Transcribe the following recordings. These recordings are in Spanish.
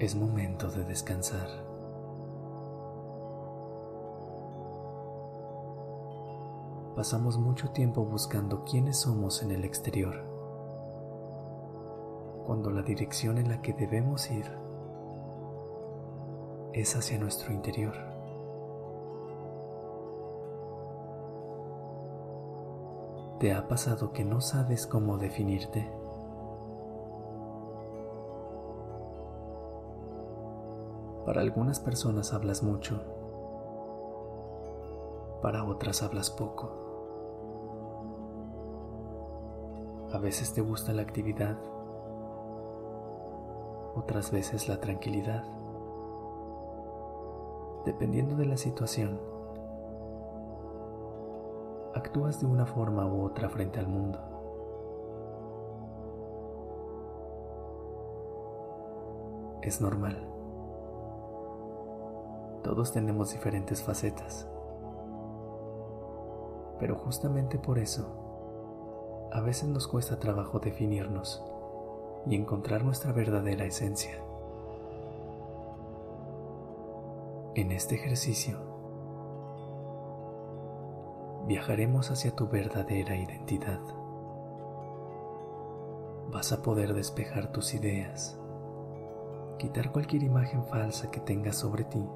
Es momento de descansar. Pasamos mucho tiempo buscando quiénes somos en el exterior, cuando la dirección en la que debemos ir es hacia nuestro interior. ¿Te ha pasado que no sabes cómo definirte? Para algunas personas hablas mucho, para otras hablas poco. A veces te gusta la actividad, otras veces la tranquilidad. Dependiendo de la situación, actúas de una forma u otra frente al mundo. Es normal. Todos tenemos diferentes facetas. Pero justamente por eso, a veces nos cuesta trabajo definirnos y encontrar nuestra verdadera esencia. En este ejercicio, viajaremos hacia tu verdadera identidad. Vas a poder despejar tus ideas, quitar cualquier imagen falsa que tengas sobre ti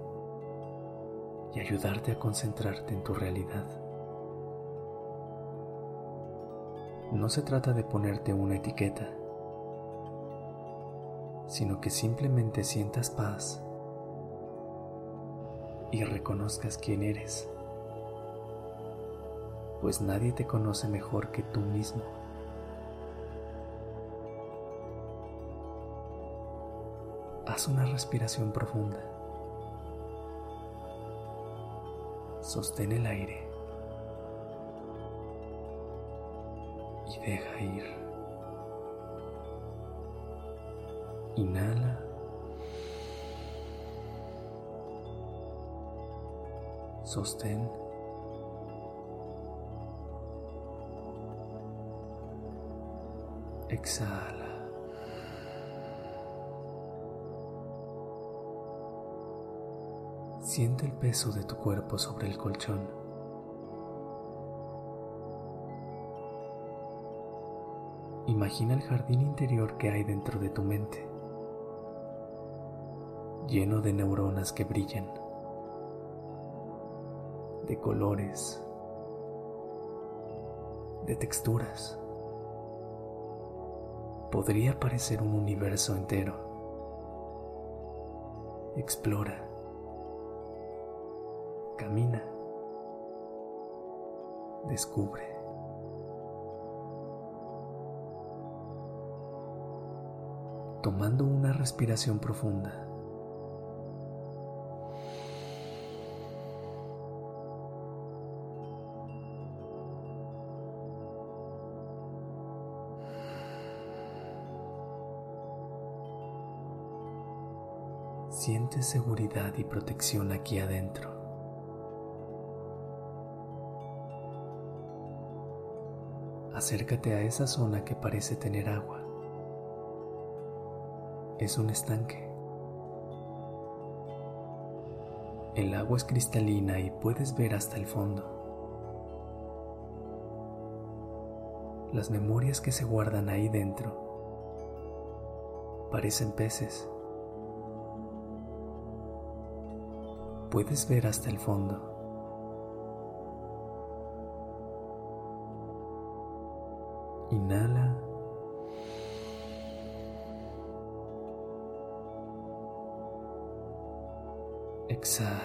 y ayudarte a concentrarte en tu realidad. No se trata de ponerte una etiqueta, sino que simplemente sientas paz y reconozcas quién eres pues nadie te conoce mejor que tú mismo. Haz una respiración profunda. Sostén el aire y deja ir. Inhala. Sostén. Exhala. Siente el peso de tu cuerpo sobre el colchón. Imagina el jardín interior que hay dentro de tu mente, lleno de neuronas que brillan, de colores, de texturas podría parecer un universo entero. Explora. Camina. Descubre. Tomando una respiración profunda. Siente seguridad y protección aquí adentro. Acércate a esa zona que parece tener agua. Es un estanque. El agua es cristalina y puedes ver hasta el fondo. Las memorias que se guardan ahí dentro parecen peces. puedes ver hasta el fondo. Inhala. Exhala.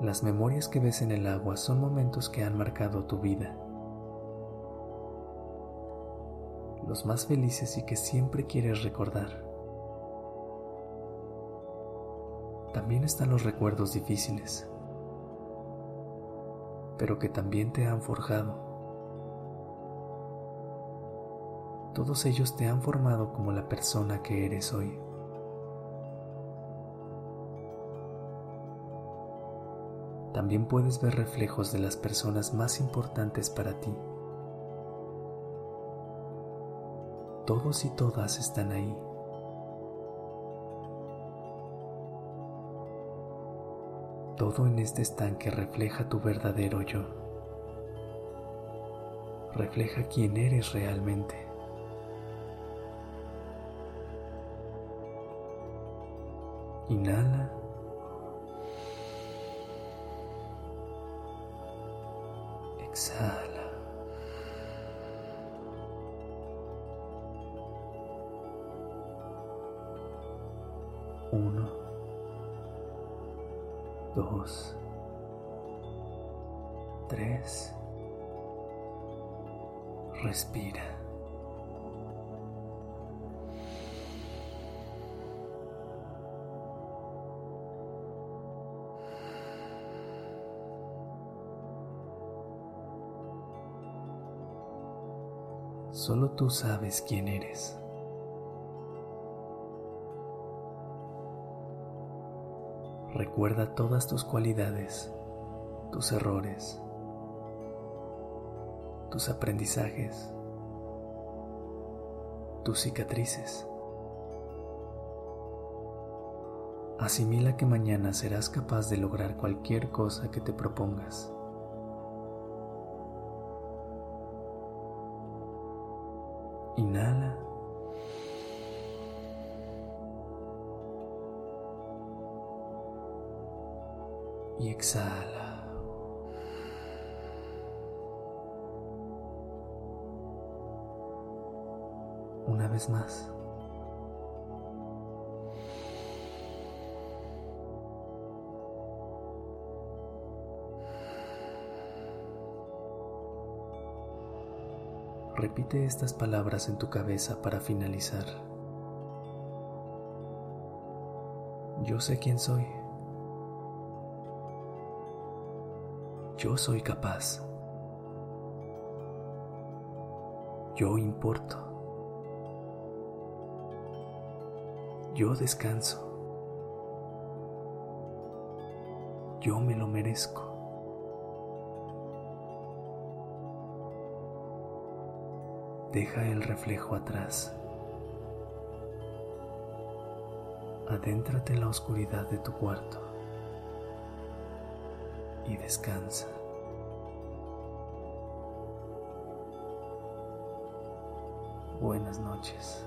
Las memorias que ves en el agua son momentos que han marcado tu vida. los más felices y que siempre quieres recordar. También están los recuerdos difíciles, pero que también te han forjado. Todos ellos te han formado como la persona que eres hoy. También puedes ver reflejos de las personas más importantes para ti. Todos y todas están ahí. Todo en este estanque refleja tu verdadero yo. Refleja quién eres realmente. Inhala. Exhala. Uno, dos, tres. Respira. Solo tú sabes quién eres. Recuerda todas tus cualidades, tus errores, tus aprendizajes, tus cicatrices. Asimila que mañana serás capaz de lograr cualquier cosa que te propongas. Inhala. Y exhala. Una vez más. Repite estas palabras en tu cabeza para finalizar. Yo sé quién soy. Yo soy capaz. Yo importo. Yo descanso. Yo me lo merezco. Deja el reflejo atrás. Adéntrate en la oscuridad de tu cuarto y descansa. Buenas noches.